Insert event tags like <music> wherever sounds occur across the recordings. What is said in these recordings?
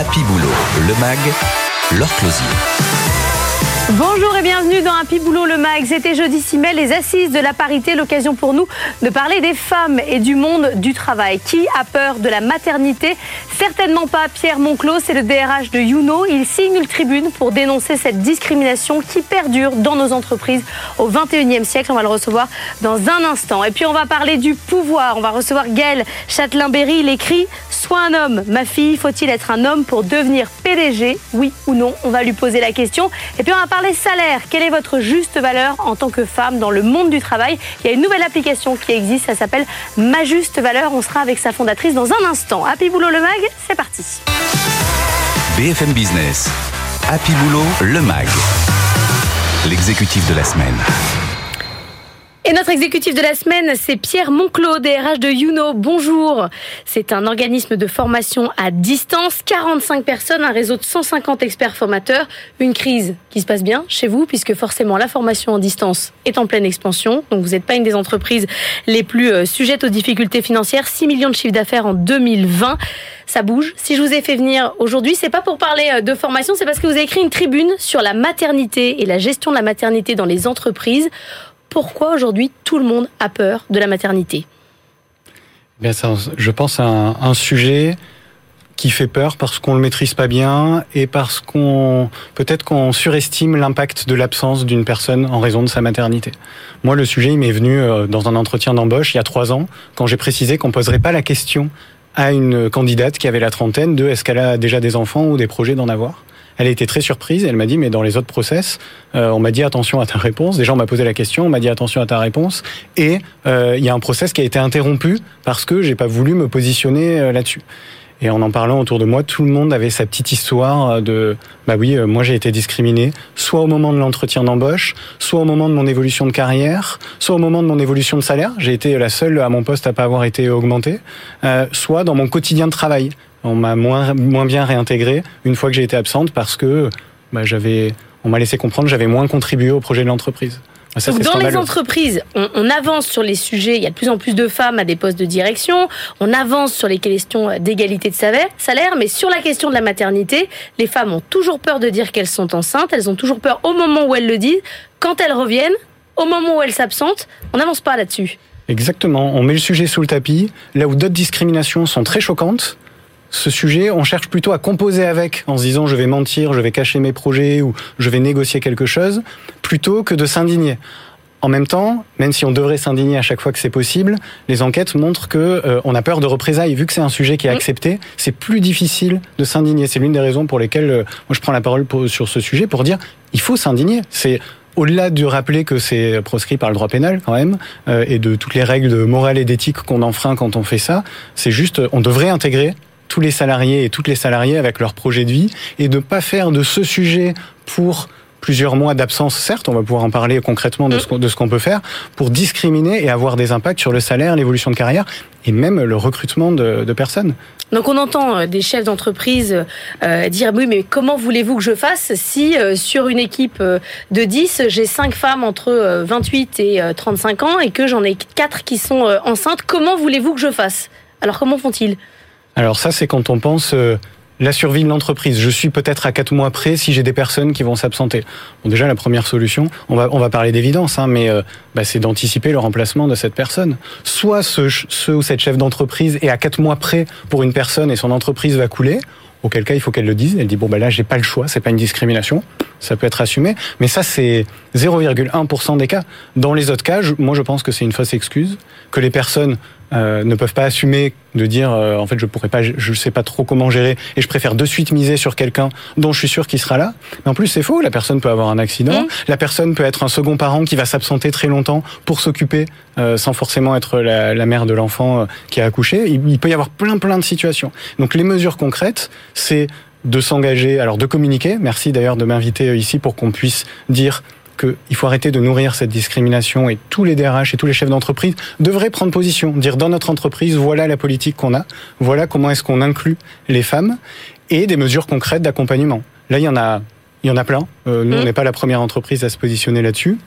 Happy Boulot, le MAG, leur closier. Bonjour et bienvenue dans Happy Boulot le Mag. C'était jeudi 6 mai, les assises de la parité, l'occasion pour nous de parler des femmes et du monde du travail. Qui a peur de la maternité? Certainement pas Pierre Monclos, c'est le DRH de Youno. Il signe une tribune pour dénoncer cette discrimination qui perdure dans nos entreprises au 21e siècle. On va le recevoir dans un instant. Et puis on va parler du pouvoir. On va recevoir Gaël Châtelain-Berry. Il écrit Sois un homme, ma fille, faut-il être un homme pour devenir PDG Oui ou non? On va lui poser la question. Les salaires. Quelle est votre juste valeur en tant que femme dans le monde du travail? Il y a une nouvelle application qui existe, ça s'appelle Ma Juste Valeur. On sera avec sa fondatrice dans un instant. Happy Boulot le Mag, c'est parti. BFM Business. Happy Boulot le Mag. L'exécutif de la semaine. Et notre exécutif de la semaine, c'est Pierre Monclos, DRH de Youno. Bonjour. C'est un organisme de formation à distance, 45 personnes, un réseau de 150 experts formateurs, une crise qui se passe bien chez vous, puisque forcément la formation en distance est en pleine expansion. Donc vous n'êtes pas une des entreprises les plus euh, sujettes aux difficultés financières. 6 millions de chiffres d'affaires en 2020. Ça bouge. Si je vous ai fait venir aujourd'hui, c'est pas pour parler euh, de formation, c'est parce que vous avez écrit une tribune sur la maternité et la gestion de la maternité dans les entreprises pourquoi aujourd'hui tout le monde a peur de la maternité je pense à un, sujet qui fait peur parce qu'on le maîtrise pas bien et parce qu'on peut-être qu'on surestime l'impact de l'absence d'une personne en raison de sa maternité. Moi, le sujet, m'est venu euh, dans un entretien d'embauche il y a trois ans quand j'ai précisé qu'on poserait pas la question à une candidate qui avait la trentaine de est-ce qu'elle a déjà des enfants ou des projets d'en avoir. Elle a été très surprise. Elle m'a dit, mais dans les autres process, euh, on m'a dit attention à ta réponse. Déjà, on m'a posé la question, on m'a dit attention à ta réponse. Et euh, il y a un process qui a été interrompu parce que j'ai pas voulu me positionner euh, là-dessus. Et en en parlant autour de moi, tout le monde avait sa petite histoire de bah oui, moi j'ai été discriminé, soit au moment de l'entretien d'embauche, soit au moment de mon évolution de carrière, soit au moment de mon évolution de salaire. J'ai été la seule à mon poste à pas avoir été augmenté, euh, soit dans mon quotidien de travail on m'a moins, moins bien réintégré une fois que j'ai été absente parce que bah, j'avais, on m'a laissé comprendre que j'avais moins contribué au projet de l'entreprise. Ça, dans les entreprises, on, avance sur les sujets. Il y a de plus en plus de femmes à des postes de direction. On avance sur les questions d'égalité de salaire, mais sur la question de la maternité, les femmes ont toujours peur de dire qu'elles sont enceintes. Elles ont toujours peur au moment où elles le disent. Quand elles reviennent, au moment où elles s'absentent, on n'avance pas là-dessus. Exactement. On met le sujet sous le tapis. Là où d'autres discriminations sont très choquantes, ce sujet, on cherche plutôt à composer avec en se disant je vais mentir, je vais cacher mes projets ou je vais négocier quelque chose, plutôt que de s'indigner. En même temps, même si on devrait s'indigner à chaque fois que c'est possible, les enquêtes montrent que euh, on a peur de représailles. Vu que c'est un sujet qui est accepté, c'est plus difficile de s'indigner. C'est l'une des raisons pour lesquelles euh, moi je prends la parole sur ce sujet pour dire il faut s'indigner. C'est au-delà de rappeler que c'est proscrit par le droit pénal quand même euh, et de toutes les règles de morale et d'éthique qu'on enfreint quand on fait ça, c'est juste on devrait intégrer tous les salariés et toutes les salariées avec leur projet de vie et de ne pas faire de ce sujet pour plusieurs mois d'absence, certes, on va pouvoir en parler concrètement de ce qu'on peut faire, pour discriminer et avoir des impacts sur le salaire, l'évolution de carrière et même le recrutement de, personnes. Donc on entend euh, des chefs d'entreprise euh, dire oui mais comment voulez-vous que je fasse si euh, sur une équipe de 10 j'ai 5 femmes entre 28 et 35 ans et que j'en ai 4 qui sont enceintes comment voulez-vous que je fasse? Alors comment font-ils? Alors ça, c'est quand on pense euh, la survie de l'entreprise. Je suis peut-être à quatre mois près si j'ai des personnes qui vont s'absenter. Bon, déjà, la première solution, on va, on va parler d'évidence, hein, mais euh, bah, c'est d'anticiper le remplacement de cette personne. Soit ce, ce ou cette chef d'entreprise est à quatre mois près pour une personne et son entreprise va couler, auquel cas il faut qu'elle le dise. Elle dit bon bah là j'ai pas le choix, c'est pas une discrimination, ça peut être assumé, mais ça c'est 0,1% des cas. Dans les autres cas, moi je pense que c'est une fausse excuse, que les personnes euh, ne peuvent pas assumer de dire euh, en fait je pourrais pas je sais pas trop comment gérer et je préfère de suite miser sur quelqu'un dont je suis sûr qu'il sera là mais en plus c'est faux la personne peut avoir un accident mmh. la personne peut être un second parent qui va s'absenter très longtemps pour s'occuper euh, sans forcément être la, la mère de l'enfant qui a accouché il, il, peut y avoir plein plein de situations donc les mesures concrètes c'est de s'engager, alors de communiquer. Merci d'ailleurs de m'inviter ici pour qu'on puisse dire qu'il faut arrêter de nourrir cette discrimination et tous les DRH et tous les chefs d'entreprise devraient prendre position, dire dans notre entreprise, voilà la politique qu'on a, voilà comment est-ce qu'on inclut les femmes et des mesures concrètes d'accompagnement. Là, il y en a, il y en a plein. Euh, nous, on mmh. n'est pas la première entreprise à se positionner là-dessus.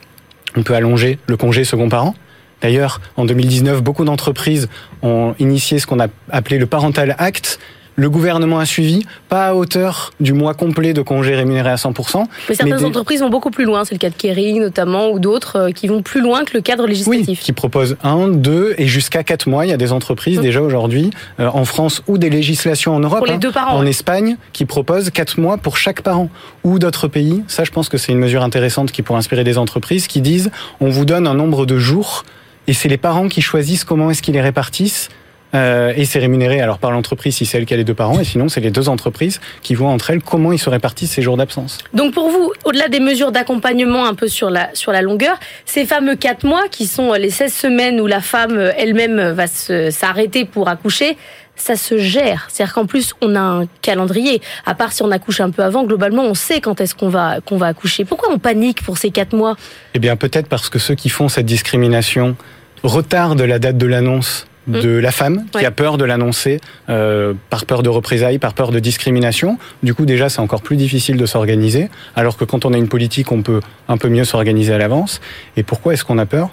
On peut allonger le congé second parent. D'ailleurs, en 2019, beaucoup d'entreprises ont initié ce qu'on a appelé le Parental Act, le gouvernement a suivi, pas à hauteur du mois complet de congés rémunérés à 100%. Mais certaines entreprises vont beaucoup plus loin, c'est le cas de Kering notamment, ou d'autres euh, qui vont plus loin que le cadre législatif. Oui, qui proposent un, deux et jusqu'à quatre mois. Il y a des entreprises mmh. déjà aujourd'hui euh, en France ou des législations en Europe, pour les deux parents, en Espagne, qui proposent quatre mois pour chaque parent. Ou d'autres pays, ça je pense que c'est une mesure intéressante qui pourrait inspirer des entreprises qui disent on vous donne un nombre de jours et c'est les parents qui choisissent comment est-ce qu'ils les répartissent euh, et c'est rémunéré alors par l'entreprise si c'est elle qui a les deux parents, et sinon c'est les deux entreprises qui voient entre elles comment ils se répartissent ces jours d'absence. Donc pour vous, au-delà des mesures d'accompagnement un peu sur la, sur la longueur, ces fameux quatre mois qui sont les 16 semaines où la femme elle-même va s'arrêter pour accoucher, ça se gère. C'est-à-dire qu'en plus, on a un calendrier. À part si on accouche un peu avant, globalement, on sait quand est-ce qu'on va, qu'on va accoucher. Pourquoi on panique pour ces quatre mois? Eh bien, peut-être parce que ceux qui font cette discrimination retardent la date de l'annonce de mm. la femme qui a peur de l'annoncer euh, par peur de représailles, par peur de discrimination. Du coup, déjà, c'est encore plus difficile de s'organiser, alors que quand on a une politique, on peut un peu mieux s'organiser à l'avance. Et pourquoi est-ce qu'on a peur?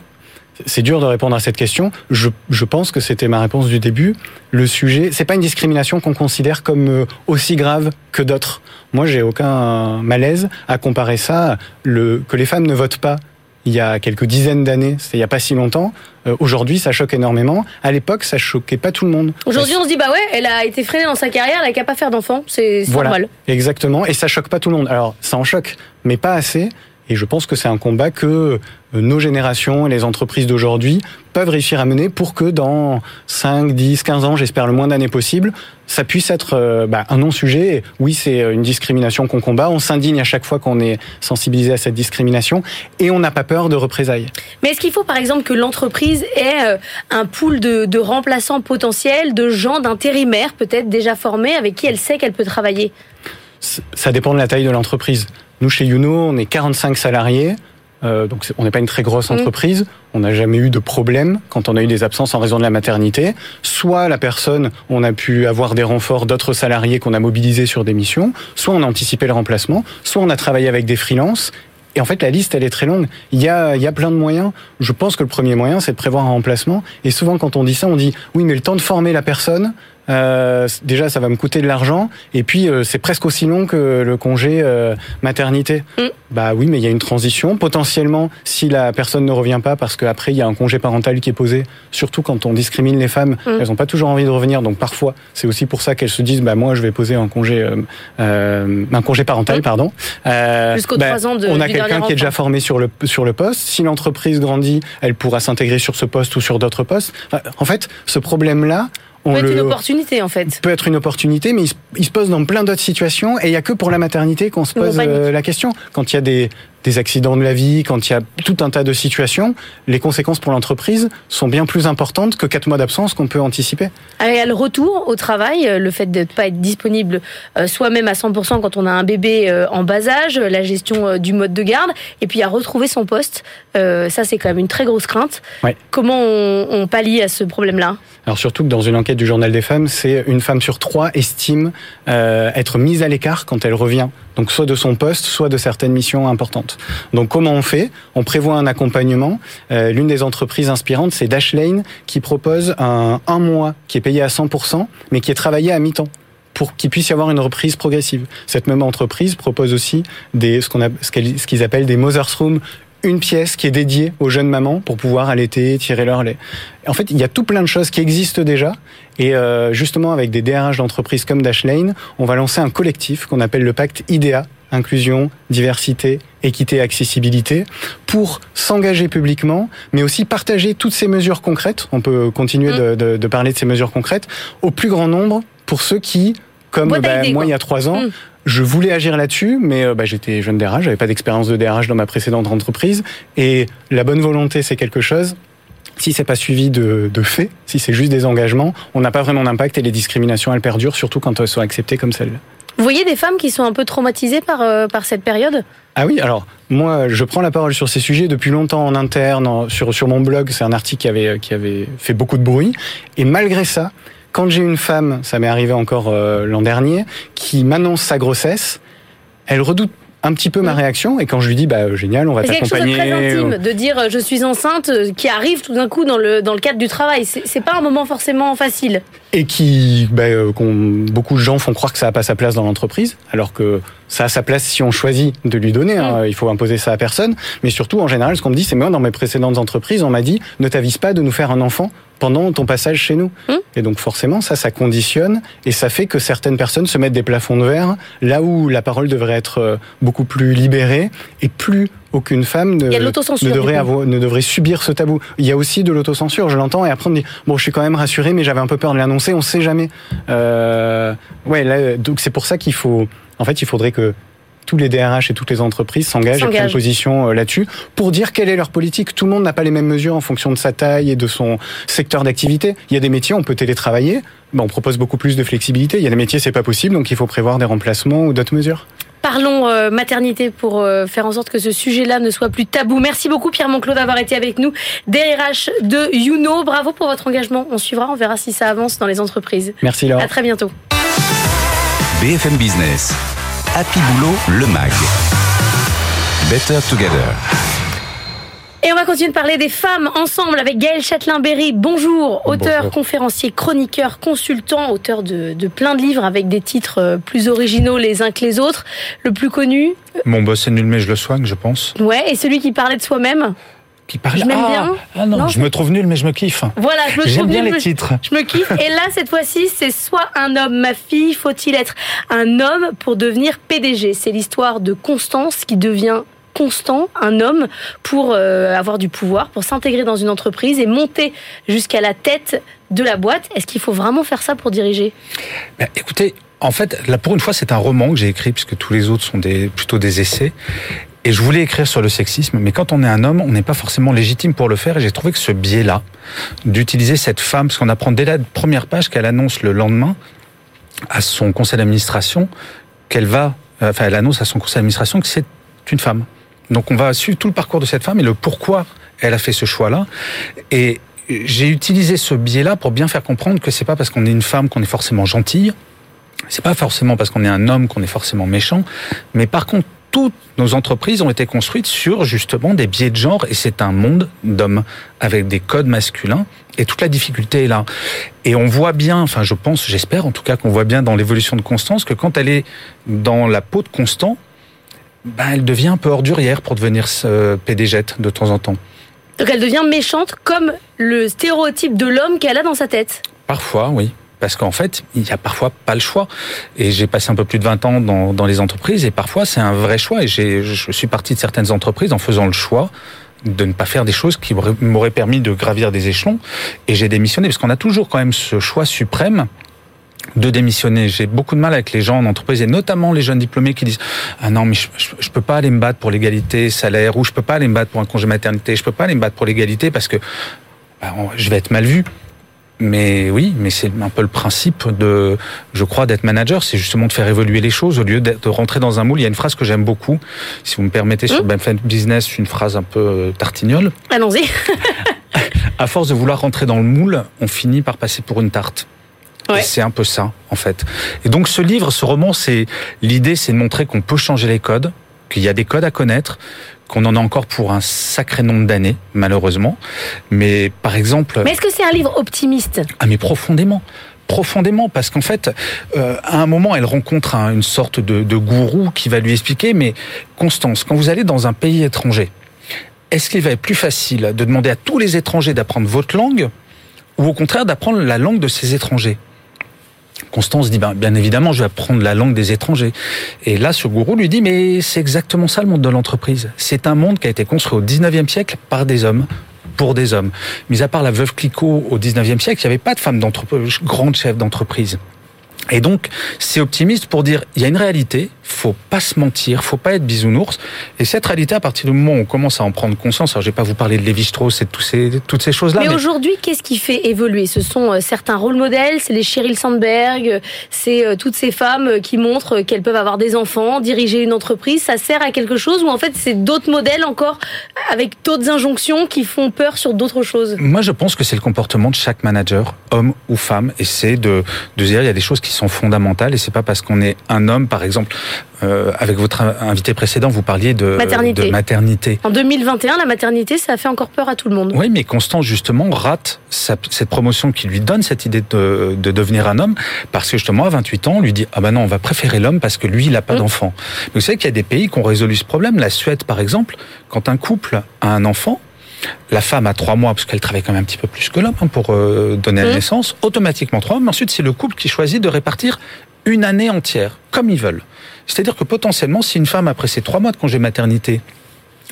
C'est dur de répondre à cette question. Je, je pense que c'était ma réponse du début. Le sujet, c'est pas une discrimination qu'on considère comme euh, aussi grave que d'autres. Moi, j'ai aucun malaise à comparer ça. Le, que les femmes ne votent pas il y a quelques dizaines d'années, c'est il n'y a pas si longtemps. Euh, aujourd'hui, ça choque énormément. À l'époque, ça choquait pas tout le monde. Aujourd'hui, on se dit bah ouais, elle a été freinée dans sa carrière, elle n'a qu'à pas faire d'enfants, c'est voilà, normal. Exactement, et ça choque pas tout le monde. Alors, ça en choque, mais pas assez. Et je pense que c'est un combat que euh, nos générations et les entreprises d'aujourd'hui peuvent réussir à mener pour que dans 5, 10, 15 ans, j'espère le moins d'années possible, ça puisse être euh, bah, un non-sujet. Oui, c'est une discrimination qu'on combat. On s'indigne à chaque fois qu'on est sensibilisé à cette discrimination et on n'a pas peur de représailles. Mais est-ce qu'il faut par exemple que l'entreprise ait euh, un pool de, de remplaçants potentiels, de gens d'intérimaires peut-être déjà formés avec qui elle sait qu'elle peut travailler? Ça dépend de la taille de l'entreprise. Nous, chez Youno, on est 45 salariés. Euh, donc on n'est pas une très grosse mm. entreprise, on n'a jamais eu de problème quand on a eu des absences en raison de la maternité. Soit la personne, on a pu avoir des renforts d'autres salariés qu'on a mobilisés sur des missions, soit on a anticipé le remplacement, soit on a travaillé avec des freelances. Et en fait, la liste, elle est très longue. Il y a, il y a plein de moyens. Je pense que le premier moyen, c'est de prévoir un remplacement. Et souvent, quand on dit ça, on dit oui, mais le temps de former la personne, euh, déjà, ça va me coûter de l'argent. Et puis, euh, c'est presque aussi long que le congé euh, maternité. Mm. Bah oui, mais il y a une transition. Potentiellement, si la personne ne revient pas, parce qu'après, il y a un congé parental qui est posé, surtout quand on discrimine les femmes, mm. elles n'ont pas toujours envie de revenir. Donc parfois, c'est aussi pour ça qu'elles se disent, bah moi, je vais poser un congé, un congé parental, mm. pardon. Jusqu'aux bah, ans de On a quelqu'un qui est déjà formé sur le, sur le poste. Si l'entreprise grandit, elle pourra s'intégrer sur ce poste ou sur d'autres postes. En fait, ce problème-là, peut être une opportunité en fait. Peut être une opportunité, mais il se, pose dans plein d'autres situations et il n'y a que pour la maternité qu'on se pose euh, la question. Quand il y a des, des accidents de la vie, quand il y a tout un tas de situations, les conséquences pour l'entreprise sont bien plus importantes que quatre mois d'absence qu'on peut anticiper. il y a le retour au travail, euh, le fait de ne pas être disponible euh, soi-même à 100% quand on a un bébé euh, en bas âge, la gestion du mode de garde, et puis à retrouver son poste. Ça, c'est quand même une très grosse crainte. Comment on, on pallie à ce problème-là? Alors surtout que dans une enquête du Journal des femmes, c'est une femme sur trois estime être mise à l'écart quand elle revient donc soit de son poste, soit de certaines missions importantes. Donc comment on fait? On prévoit un accompagnement. Euh, l'une des entreprises inspirantes, c'est Dashlane, qui propose un, mois qui est payé à 100%, mais qui est travaillé à mi-temps pour qu'il puisse y avoir une reprise progressive. Cette même entreprise propose aussi ce qu'ils appellent des Mother's Room une pièce qui est dédiée aux jeunes mamans pour pouvoir allaiter, tirer leur lait. En fait, il y a tout plein de choses qui existent déjà. Et euh, justement, avec des DRH d'entreprises comme Dashlane, on va lancer un collectif qu'on appelle le pacte IDEA, inclusion, diversité, équité, accessibilité, pour s'engager publiquement, mais aussi partager toutes ces mesures concrètes. On peut continuer mmh. de, de, parler de ces mesures concrètes au plus grand nombre pour ceux qui, comme bah, moi il y a trois ans, mmh je voulais agir là-dessus, mais bah, j'étais jeune DRH, j'avais pas d'expérience de DRH dans ma précédente entreprise. Et la bonne volonté, c'est quelque chose. Si c'est pas suivi de, de faits, si c'est juste des engagements, on n'a pas vraiment d'impact et les discriminations, elles perdurent, surtout quand elles sont acceptées comme celles-là. Vous voyez des femmes qui sont un peu traumatisées par, euh, par cette période? Ah oui, alors moi je prends la parole sur ces sujets depuis longtemps en interne, sur, sur mon blog, c'est un article qui avait, qui avait fait beaucoup de bruit, et malgré ça, quand j'ai une femme, ça m'est arrivé encore euh, l'an dernier, qui m'annonce sa grossesse, elle redoute un petit peu ma réaction et quand je lui dis bah génial on va t'accompagner c'est quelque chose de très intime de dire je suis enceinte qui arrive tout d'un coup dans le dans le cadre du travail c'est pas un moment forcément facile et qui bah, euh, beaucoup de gens font croire que ça n'a pas sa place dans l'entreprise alors que ça a sa place si on choisit de lui donner hein. mm. il faut imposer ça à personne mais surtout en général ce qu'on me dit c'est moi dans mes précédentes entreprises on m'a dit ne t'avise pas de nous faire un enfant pendant ton passage chez nous. Hum. Et donc forcément, ça, ça conditionne et ça fait que certaines personnes se mettent des plafonds de verre là où la parole devrait être euh, beaucoup plus libérée et plus aucune femme ne, ne devrait avoir, ne devrait subir ce tabou. Il y a aussi de l'autocensure, je l'entends, et après on me dit bon, je suis quand même rassuré, mais j'avais un peu peur de l'annoncer, on sait jamais. Euh, ouais, là, donc c'est pour ça qu'il faut, en fait, il faudrait que tous les DRH et toutes les entreprises s'engagent et prennent position euh, là-dessus pour dire quelle est leur politique. Tout le monde n'a pas les mêmes mesures en fonction de sa taille et de son secteur d'activité. Il y a des métiers, on peut télétravailler, on propose beaucoup plus de flexibilité. Il y a des métiers, c'est pas possible, donc il faut prévoir des remplacements ou d'autres mesures. Parlons euh, maternité pour euh, faire en sorte que ce sujet-là ne soit plus tabou. Merci beaucoup Pierre Monclos d'avoir été avec nous, DRH de Youno. Bravo pour votre engagement. On suivra, on verra si ça avance dans les entreprises. Merci Laure. À très bientôt. BFM Business. Happy Boulot, le MAG. Better Together. Et on va continuer de parler des femmes ensemble avec Gaël Châtelain-Berry. Bonjour, auteur, conférencier, chroniqueur, consultant, auteur de, plein de livres avec des titres euh, plus originaux les uns que les autres. Le plus connu? Mon boss est nul mais je le soigne, je pense. Ouais, et celui qui parlait de soi-même? Je m'aime bien. Ah non, je me trouve nul, mais je me kiffe. Voilà, je me J'aime bien les titres. Je me kiffe. Et là, cette fois-ci, c'est soit un homme, ma fille, faut-il être un homme pour devenir PDG C'est l'histoire de Constance qui devient constant, un homme, pour euh, avoir du pouvoir, pour s'intégrer dans une entreprise et monter jusqu'à la tête de la boîte. Est-ce qu'il faut vraiment faire ça pour diriger? Ben, Écoutez, en fait, là pour une fois, c'est un roman que j'ai écrit puisque tous les autres sont des, plutôt des essais. Et je voulais écrire sur le sexisme, mais quand on est un homme, on n'est pas forcément légitime pour le faire. Et j'ai trouvé que ce biais-là, d'utiliser cette femme, parce qu'on apprend dès la première page qu'elle annonce le lendemain à son conseil d'administration qu'elle va, euh, enfin, elle annonce à son conseil d'administration que c'est une femme. Donc on va suivre tout le parcours de cette femme et le pourquoi elle a fait ce choix-là. Et j'ai utilisé ce biais-là pour bien faire comprendre que c'est pas parce qu'on est une femme qu'on est forcément gentille. C'est pas forcément parce qu'on est un homme qu'on est forcément méchant. Mais par contre, toutes nos entreprises ont été construites sur justement des biais de genre et c'est un monde d'hommes avec des codes masculins et toute la difficulté est là. Et on voit bien, enfin je pense, j'espère en tout cas qu'on voit bien dans l'évolution de Constance que quand elle est dans la peau de Constant, ben elle devient un peu ordurière pour devenir ce PDG de temps en temps. Donc elle devient méchante comme le stéréotype de l'homme qu'elle a dans sa tête. Parfois, oui parce qu'en fait, il n'y a parfois pas le choix. Et j'ai passé un peu plus de 20 ans dans, dans les entreprises, et parfois c'est un vrai choix. Et je suis parti de certaines entreprises en faisant le choix de ne pas faire des choses qui m'auraient permis de gravir des échelons. Et j'ai démissionné, parce qu'on a toujours quand même ce choix suprême de démissionner. J'ai beaucoup de mal avec les gens en entreprise et notamment les jeunes diplômés qui disent ah non mais je, je, peux pas aller me battre pour l'égalité salaire ou je peux pas aller me battre pour un congé maternité, je peux pas aller me battre pour l'égalité parce que bah, je vais être mal vu. Mais oui, mais c'est un peu le principe de, je crois, d'être manager, c'est justement de faire évoluer les choses au lieu de rentrer dans un moule. Il y a une phrase que j'aime beaucoup, si vous me permettez, sur mmh. Business, une phrase un peu euh, tartignole. Allons-y. <laughs> à force de vouloir rentrer dans le moule, on finit par passer pour une tarte. Ouais. C'est un peu ça, en fait. Et donc, ce livre, ce roman, c'est l'idée, c'est de montrer qu'on peut changer les codes, qu'il y a des codes à connaître, qu'on en a encore pour un sacré nombre d'années, malheureusement. Mais par exemple... Mais est-ce que c'est un livre optimiste? Ah mais profondément. Profondément parce qu'en fait, euh, à un moment, elle rencontre une sorte de, de gourou qui va lui expliquer, mais Constance, quand vous allez dans un pays étranger, est-ce qu'il va être plus facile de demander à tous les étrangers d'apprendre votre langue ou au contraire d'apprendre la langue de ces étrangers? Constance dit ben, bien évidemment, je vais apprendre la langue des étrangers. Et là, ce gourou lui dit mais c'est exactement ça le monde de l'entreprise. C'est un monde qui a été construit au 19e siècle par des hommes pour des hommes. Mis à part la veuve Clicquot au 19e siècle, il n'y avait pas de femmes d'entreprise, grandes chefs d'entreprise. Et donc, c'est optimiste pour dire, il y a une réalité, faut pas se mentir, faut pas être bisounours. Et cette réalité, à partir du moment où on commence à en prendre conscience, alors je vais pas vous parler de Lévi-Strauss et de tous ces, toutes ces choses-là. Mais, aujourd'hui, qu'est-ce qui fait évoluer? Ce sont euh, certains rôles modèles, c'est les Sheryl Sandberg, c'est euh, toutes ces femmes qui montrent qu'elles peuvent avoir des enfants, diriger une entreprise. Ça sert à quelque chose ou en fait c'est d'autres modèles encore avec d'autres injonctions qui font peur sur d'autres choses? Moi, je pense que c'est le comportement de chaque manager, homme ou femme, et c'est de, de dire il y a des choses qui sont fondamentales et c'est pas parce qu'on est un homme, par exemple, euh, avec votre invité précédent, vous parliez de maternité. de maternité. En 2021, la maternité, ça fait encore peur à tout le monde. Oui, mais Constant, justement, rate cette promotion qui lui donne cette idée de, de, devenir un homme, parce que justement, à 28 ans, on lui dit Ah ben non, on va préférer l'homme parce que lui, il n'a pas mmh. d'enfant. Vous savez qu'il y a des pays qui ont résolu ce problème. La Suède, par exemple, quand un couple a un enfant, la femme a trois mois, parce qu'elle travaille quand même un petit peu plus que l'homme hein, pour euh, donner la mmh. naissance, automatiquement trois mois. Mais ensuite, c'est le couple qui choisit de répartir une année entière, comme ils veulent. C'est-à-dire que potentiellement, si une femme, après ses trois mois de congé maternité,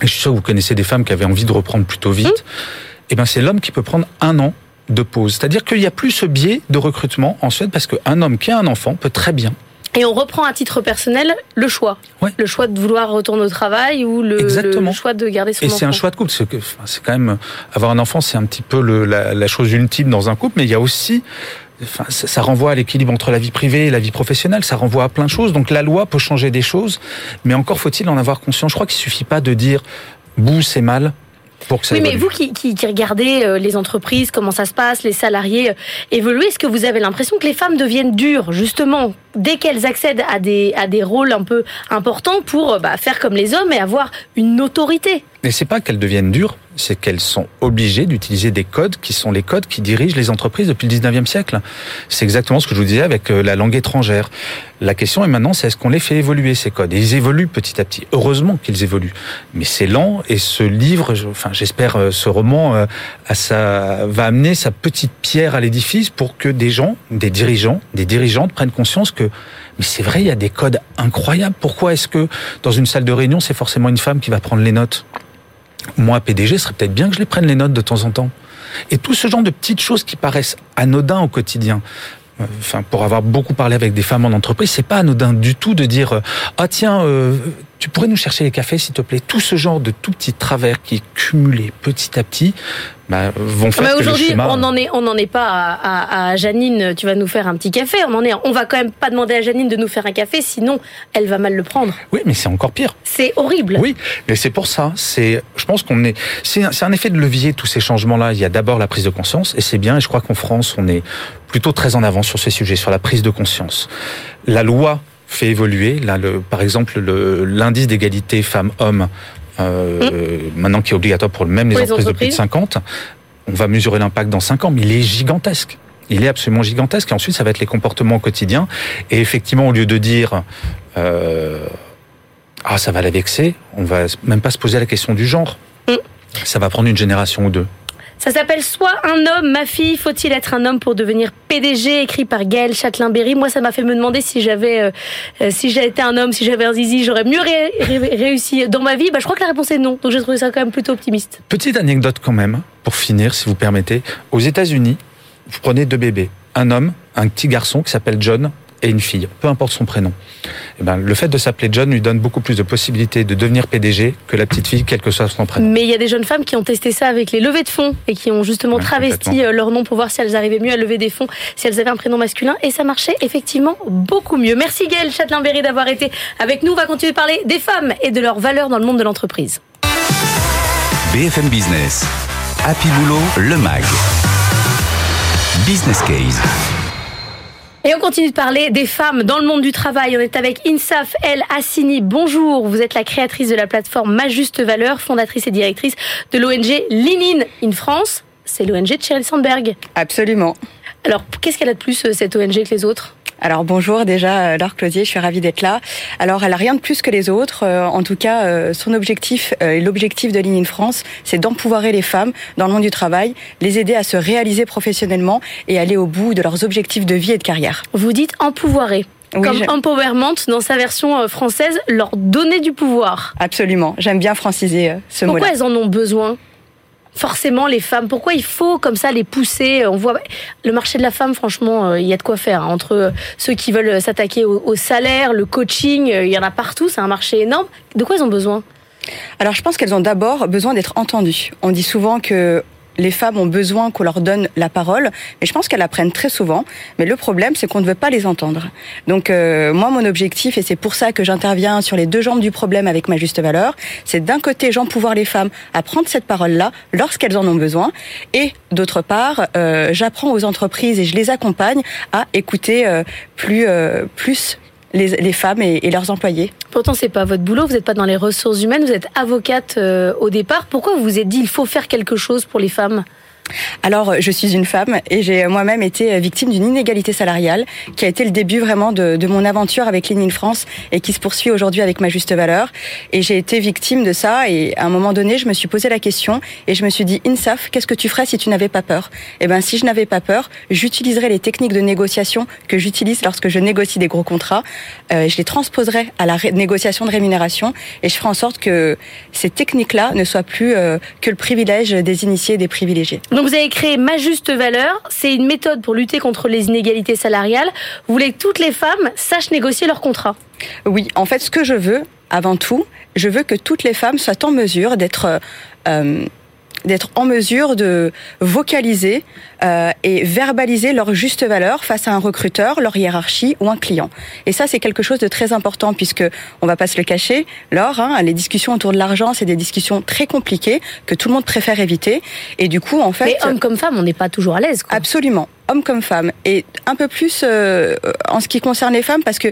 et je suis sûr que vous connaissez des femmes qui avaient envie de reprendre plutôt vite, mmh. eh ben c'est l'homme qui peut prendre un an de pause. C'est-à-dire qu'il n'y a plus ce biais de recrutement en Suède parce qu'un homme qui a un enfant peut très bien et on reprend à titre personnel le choix. Le choix de vouloir retourner au travail ou le, choix de garder son enfant. Et c'est un choix de couple. C'est quand même avoir un enfant, c'est un petit peu la, la, chose ultime dans un couple, mais il y a aussi Enfin, ça renvoie à l'équilibre entre la vie privée et la vie professionnelle, ça renvoie à plein de choses. Donc la loi peut changer des choses, mais encore faut-il en avoir conscience. Je crois qu'il suffit pas de dire bouh c'est mal pour que ça Oui, mais vous qui, qui, regardez euh, les entreprises, comment ça se passe, les salariés euh, évoluer, est-ce que vous avez l'impression que les femmes deviennent dures, justement, dès qu'elles accèdent à des, à des rôles un peu importants pour euh, bah, faire comme les hommes et avoir une autorité Mais c'est pas qu'elles deviennent dures, c'est qu'elles sont obligées d'utiliser des codes qui sont les codes qui dirigent les entreprises depuis le 19e siècle. C'est exactement ce que je vous disais avec euh, la langue étrangère. La question est maintenant, c'est est-ce qu'on les fait évoluer ces codes? Et ils évoluent petit à petit. Heureusement qu'ils évoluent, mais c'est lent. Et ce livre, enfin j'espère, euh, ce roman, euh, ça va amener sa petite pierre à l'édifice pour que des gens, des dirigeants, des dirigeantes prennent conscience que mais c'est vrai, il y a des codes incroyables. Pourquoi est-ce que dans une salle de réunion, c'est forcément une femme qui va prendre les notes? Moi, PDG, ce serait peut-être bien que je les prenne les notes de temps en temps. Et tout ce genre de petites choses qui paraissent anodins au quotidien. Euh, enfin, pour avoir beaucoup parlé avec des femmes en entreprise, c'est pas anodin du tout de dire euh, ah tiens, euh, tu pourrais nous chercher les cafés s'il te plaît? Tout ce genre de tout petits travers qui cumulés petit à petit bah, vont faire Mais aujourd'hui, on n'en est, on n'en est pas à, à, Janine. Tu vas nous faire un petit café. On en est. On va quand même pas demander à Janine de nous faire un café, sinon elle va mal le prendre. Oui, mais c'est encore pire. C'est horrible. Oui, mais c'est pour ça. C'est, je pense qu'on est. C'est un, un effet de levier tous ces changements-là. Il y a d'abord la prise de conscience, et c'est bien. Et je crois qu'en France, on est plutôt très en avance sur ces sujets, sur la prise de conscience. La loi fait évoluer. Là, le, par exemple, l'indice d'égalité femmes-hommes euh, mmh. maintenant qui est obligatoire pour même les, entreprises, de plus de 50. On va mesurer l'impact dans 5 ans, mais il est gigantesque. Il est absolument gigantesque. Et ensuite, ça va être les comportements quotidiens. Et effectivement, au lieu de dire euh, ah ça va la vexer, on va même pas se poser la question du genre. Mmh. Ça va prendre une génération ou deux. Ça s'appelle Soit un homme, ma fille, faut-il être un homme pour devenir PDG, écrit par Gaël Châtelain-Berry. Moi, ça m'a fait me demander si j'avais, euh, euh, si été un homme, si j'avais un zizi, j'aurais mieux réussi dans ma vie. Bah, je crois que la réponse est non. Donc, j'ai trouvé ça quand même plutôt optimiste. Petite anecdote quand même, pour finir, si vous permettez. Aux États-Unis, vous prenez deux bébés. Un homme, un petit garçon qui s'appelle John, et une fille, peu importe son prénom. Eh ben, le fait de s'appeler John lui donne beaucoup plus de possibilités de devenir PDG que la petite fille, quel que soit son prénom. Mais il y a des jeunes femmes qui ont testé ça avec les levées de fonds et qui ont justement travesti euh, leur nom pour voir si elles arrivaient mieux à lever des fonds, si elles avaient un prénom masculin, et ça marchait effectivement beaucoup mieux. Merci Gaëlle Châtelain-Berry d'avoir été avec nous. On va continuer de parler des femmes et de leurs valeurs dans le monde de l'entreprise. BFM Business, Happy Boulot, le MAG. Business Case. Et on continue de parler des femmes dans le monde du travail. On est avec Insaf El Assini. Bonjour, vous êtes la créatrice de la plateforme Ma Juste Valeur, fondatrice et directrice de l'ONG Lean In France. C'est l'ONG de Sheryl Sandberg. Absolument. Alors, qu'est-ce qu'elle a de plus, euh, cette ONG, que les autres? Alors bonjour déjà euh, Laure Closier, je suis ravie d'être là. Alors elle a rien de plus que les autres. Euh, en tout cas, euh, son objectif et l'objectif de Ligne in France, c'est d'empouvoirer les femmes dans le monde du travail, les aider à se réaliser professionnellement et aller au bout de leurs objectifs de vie et de carrière. Vous dites empouvoirer comme empowerment dans sa version française, leur donner du pouvoir. Absolument, j'aime bien franciser ce mot. Pourquoi elles en ont besoin? Forcément les femmes Pourquoi il faut comme ça les pousser? On voit le marché de la femme, franchement, euh, il y a de quoi faire. Hein. Entre ceux qui veulent s'attaquer au, salaire, le coaching, euh, il y en a partout. C'est un marché énorme. De quoi ils ont besoin? Alors je pense qu'elles ont d'abord besoin d'être entendues. On dit souvent que les femmes ont besoin qu'on leur donne la parole, mais je pense qu'elles apprennent très souvent. Mais le problème, c'est qu'on ne veut pas les entendre. Donc euh, moi, mon objectif, et c'est pour ça que j'interviens sur les deux jambes du problème avec ma juste valeur, c'est d'un côté, j'en pouvoir les femmes à prendre cette parole-là lorsqu'elles en ont besoin, et d'autre part, euh, j'apprends aux entreprises et je les accompagne à écouter euh, plus plus les, femmes et, leurs employés. Pourtant, c'est pas votre boulot. Vous n'êtes pas dans les ressources humaines. Vous êtes avocate euh, au départ. Pourquoi vous vous êtes dit il faut faire quelque chose pour les femmes? Alors, je suis une femme et j'ai moi-même été victime d'une inégalité salariale qui a été le début vraiment de, de mon aventure avec Lean France et qui se poursuit aujourd'hui avec ma juste valeur. Et j'ai été victime de ça et à un moment donné, je me suis posé la question et je me suis dit, Insaf, qu'est-ce que tu ferais si tu n'avais pas peur? Eh ben, si je n'avais pas peur, j'utiliserais les techniques de négociation que j'utilise lorsque je négocie des gros contrats. Euh, je les transposerais à la négociation de rémunération et je ferai en sorte que ces techniques-là ne soient plus euh, que le privilège des initiés et des privilégiés. Donc vous avez créé Ma Juste Valeur. C'est une méthode pour lutter contre les inégalités salariales. Vous voulez que toutes les femmes sachent négocier leur contrat. Oui, en fait, ce que je veux, avant tout, je veux que toutes les femmes soient en mesure d'être euh, d'être en mesure de vocaliser euh, et verbaliser leur juste valeur face à un recruteur, leur hiérarchie ou un client. Et ça, c'est quelque chose de très important puisque on va pas se le cacher, Laure, hein, les discussions autour de l'argent, c'est des discussions très compliquées que tout le monde préfère éviter. Et du coup, en fait, mais homme comme femme, on n'est pas toujours à l'aise. Absolument hommes comme femmes, et un peu plus euh, en ce qui concerne les femmes, parce que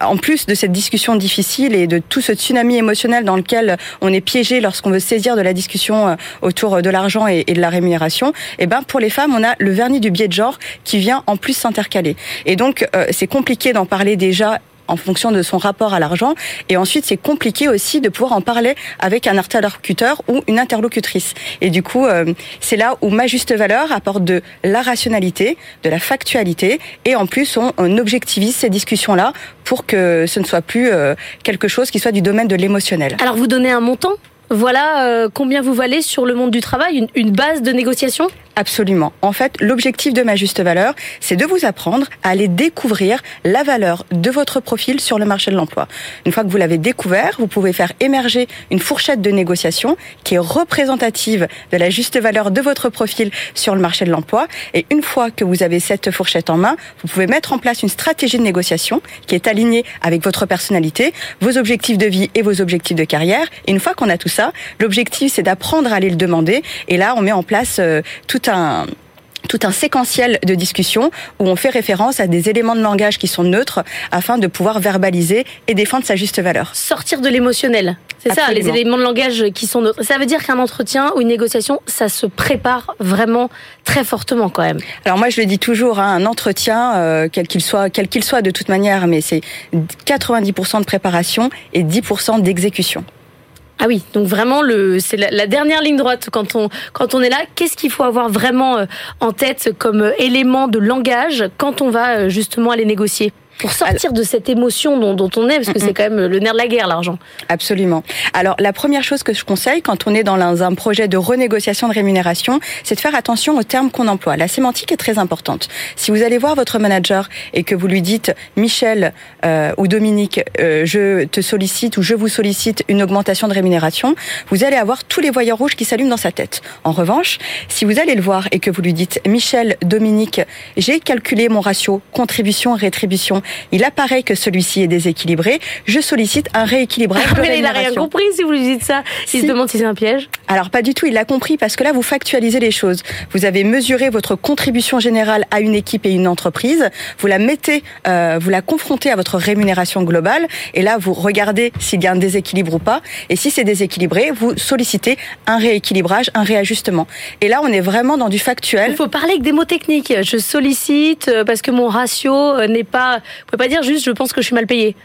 en plus de cette discussion difficile et de tout ce tsunami émotionnel dans lequel on est piégé lorsqu'on veut saisir de la discussion euh, autour de l'argent et, de la rémunération, et eh ben pour les femmes, on a le vernis du biais de genre qui vient en plus s'intercaler. Et donc euh, c'est compliqué d'en parler déjà en fonction de son rapport à l'argent. Et ensuite, c'est compliqué aussi de pouvoir en parler avec un interlocuteur ou une interlocutrice. Et du coup, euh, c'est là où ma juste valeur apporte de la rationalité, de la factualité, et en plus, on, objectivise ces discussions-là pour que ce ne soit plus euh, quelque chose qui soit du domaine de l'émotionnel. Alors, vous donnez un montant? Voilà euh, combien vous valez sur le monde du travail, une base de négociation? Absolument. En fait, l'objectif de ma juste valeur, c'est de vous apprendre à aller découvrir la valeur de votre profil sur le marché de l'emploi. Une fois que vous l'avez découvert, vous pouvez faire émerger une fourchette de négociation qui est représentative de la juste valeur de votre profil sur le marché de l'emploi. Et une fois que vous avez cette fourchette en main, vous pouvez mettre en place une stratégie de négociation qui est alignée avec votre personnalité, vos objectifs de vie et vos objectifs de carrière. Et une fois qu'on a tout ça, l'objectif, c'est d'apprendre à aller le demander. Et là, on met en place euh, tout un tout un séquentiel de discussions où on fait référence à des éléments de langage qui sont neutres afin de pouvoir verbaliser et défendre sa juste valeur. Sortir de l'émotionnel. C'est ça, les éléments de langage qui sont neutres. Ça veut dire qu'un entretien ou une négociation, ça se prépare vraiment très fortement quand même. Alors moi je le dis toujours, hein, un entretien, euh, quel qu'il soit, quel qu'il soit de toute manière, mais c'est 90% de préparation et 10% d'exécution. Ah oui, donc vraiment le c'est la, dernière ligne droite quand on quand on est là. Qu'est-ce qu'il faut avoir vraiment euh, en tête comme euh, élément de langage quand on va euh, justement aller négocier? Pour sortir de cette émotion dont, dont on est, parce que c'est quand même le nerf de la guerre, l'argent. Absolument. Alors, la première chose que je conseille quand on est dans un projet de renégociation de rémunération, c'est de faire attention aux termes qu'on emploie. La sémantique est très importante. Si vous allez voir votre manager et que vous lui dites Michel euh, ou Dominique, euh, je te sollicite ou je vous sollicite une augmentation de rémunération, vous allez avoir tous les voyants rouges qui s'allument dans sa tête. En revanche, si vous allez le voir et que vous lui dites Michel, Dominique, j'ai calculé mon ratio contribution-rétribution il apparaît que celui-ci est déséquilibré, je sollicite un rééquilibrage <laughs> ah, mais il n'a rien compris si vous lui dites ça. Il se demande si c'est un piège. Alors pas du tout, il l'a compris parce que là vous factualisez les choses. Vous avez mesuré votre contribution générale à une équipe et une entreprise, vous la mettez, euh, vous la confrontez à votre rémunération globale et là vous regardez s'il y a un déséquilibre ou pas. Et si c'est déséquilibré, vous sollicitez un rééquilibrage, un réajustement. Et là on est vraiment dans du factuel. Il faut parler avec des mots techniques. Je sollicite euh, parce que mon ratio euh, n'est pas vous pouvez pas dire juste je pense que je suis mal payé.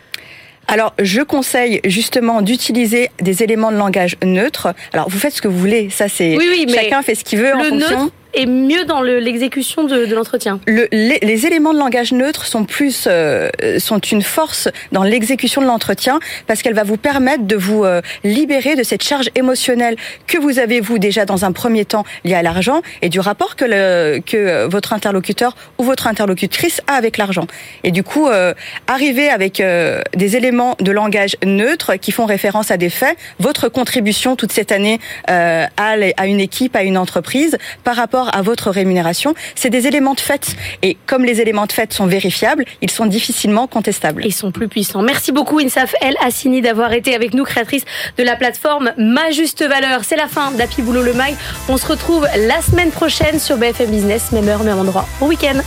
Alors, je conseille justement d'utiliser des éléments de langage neutres. Alors, vous faites ce que vous voulez. Ça, c'est oui, oui, chacun fait ce qu'il veut en fonction. Neutre, et mieux dans l'exécution de, de l'entretien. Le, les, les, éléments de langage neutre sont plus euh, sont une force dans l'exécution de l'entretien parce qu'elle va vous permettre de vous euh, libérer de cette charge émotionnelle que vous avez vous déjà dans un premier temps liée à l'argent et du rapport que le, que votre interlocuteur ou votre interlocutrice a avec l'argent. Et du coup, euh, arriver avec euh, des éléments de langage neutre qui font référence à des faits, votre contribution toute cette année euh, à, à une équipe, à une entreprise, par rapport à votre rémunération, c'est des éléments de fait. Et comme les éléments de fait sont vérifiables, ils sont difficilement contestables. Ils sont plus puissants. Merci beaucoup Insaf El Assini d'avoir été avec nous, créatrice de la plateforme Ma Juste Valeur. C'est la fin d'Happy Boulot le Mag. On se retrouve la semaine prochaine sur BFM Business, même heure, même endroit. Bon week-end.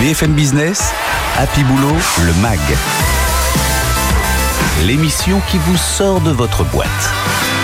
BFM Business, Happy Boulot, le MAG. L'émission qui vous sort de votre boîte.